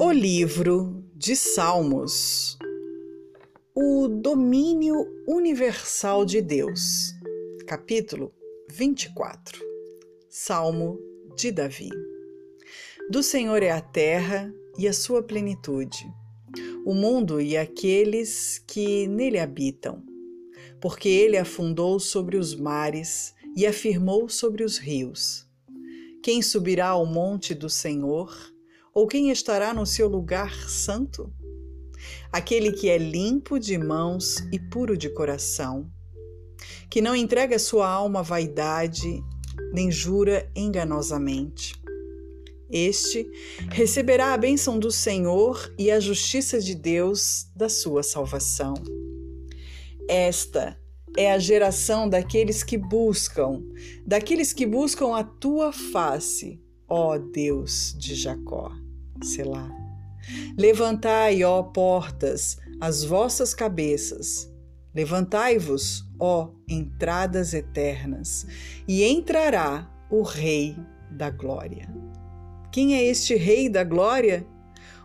O livro de Salmos. O domínio universal de Deus. Capítulo 24. Salmo de Davi. Do Senhor é a terra e a sua plenitude, o mundo e aqueles que nele habitam. Porque ele afundou sobre os mares e afirmou sobre os rios. Quem subirá ao monte do Senhor? Ou quem estará no seu lugar santo? Aquele que é limpo de mãos e puro de coração, que não entrega sua alma à vaidade, nem jura enganosamente. Este receberá a bênção do Senhor e a justiça de Deus da sua salvação. Esta é a geração daqueles que buscam, daqueles que buscam a tua face, ó Deus de Jacó. Selá. Levantai, ó portas, as vossas cabeças. Levantai-vos, ó entradas eternas, e entrará o Rei da Glória. Quem é este Rei da Glória?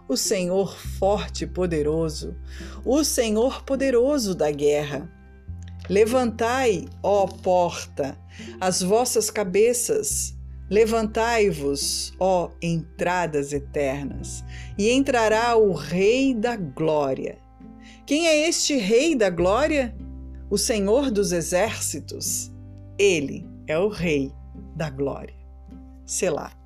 O Senhor forte e poderoso, o Senhor poderoso da guerra. Levantai, ó porta, as vossas cabeças, Levantai-vos, ó entradas eternas, e entrará o Rei da Glória. Quem é este Rei da Glória? O Senhor dos Exércitos. Ele é o Rei da Glória. Selá.